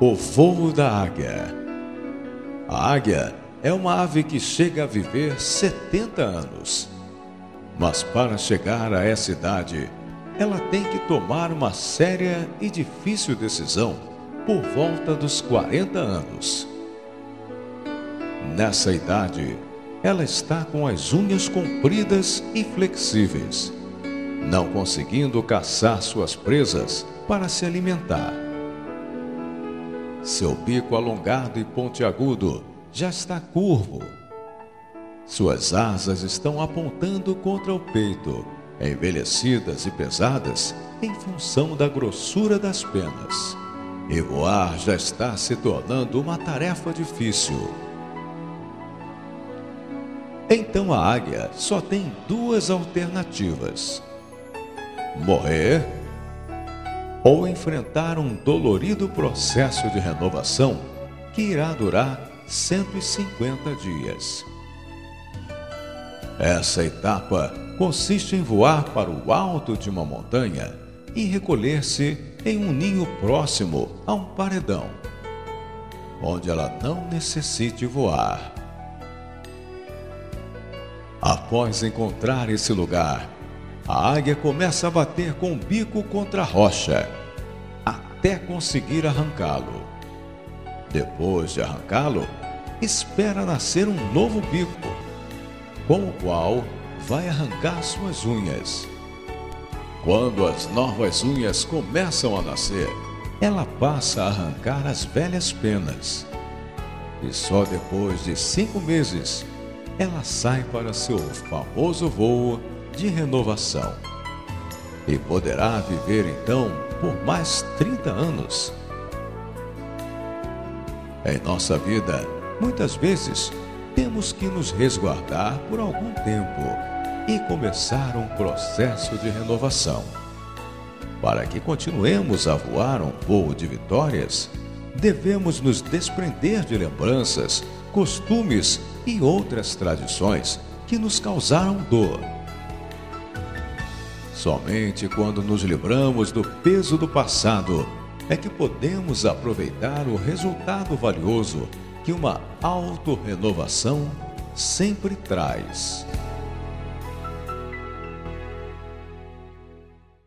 O voo da águia. A águia é uma ave que chega a viver 70 anos. Mas para chegar a essa idade, ela tem que tomar uma séria e difícil decisão por volta dos 40 anos. Nessa idade, ela está com as unhas compridas e flexíveis, não conseguindo caçar suas presas para se alimentar. Seu bico alongado e pontiagudo já está curvo. Suas asas estão apontando contra o peito, envelhecidas e pesadas em função da grossura das penas. E voar já está se tornando uma tarefa difícil. Então a águia só tem duas alternativas: morrer ou enfrentar um dolorido processo de renovação que irá durar 150 dias. Essa etapa consiste em voar para o alto de uma montanha e recolher-se em um ninho próximo a um paredão, onde ela não necessite voar. Após encontrar esse lugar, a águia começa a bater com o bico contra a rocha, até conseguir arrancá-lo. Depois de arrancá-lo, espera nascer um novo bico, com o qual vai arrancar suas unhas. Quando as novas unhas começam a nascer, ela passa a arrancar as velhas penas. E só depois de cinco meses ela sai para seu famoso voo de renovação. E poderá viver então por mais 30 anos. Em nossa vida, muitas vezes temos que nos resguardar por algum tempo e começar um processo de renovação. Para que continuemos a voar um voo de vitórias, devemos nos desprender de lembranças, costumes e outras tradições que nos causaram dor. Somente quando nos livramos do peso do passado é que podemos aproveitar o resultado valioso que uma autorrenovação sempre traz.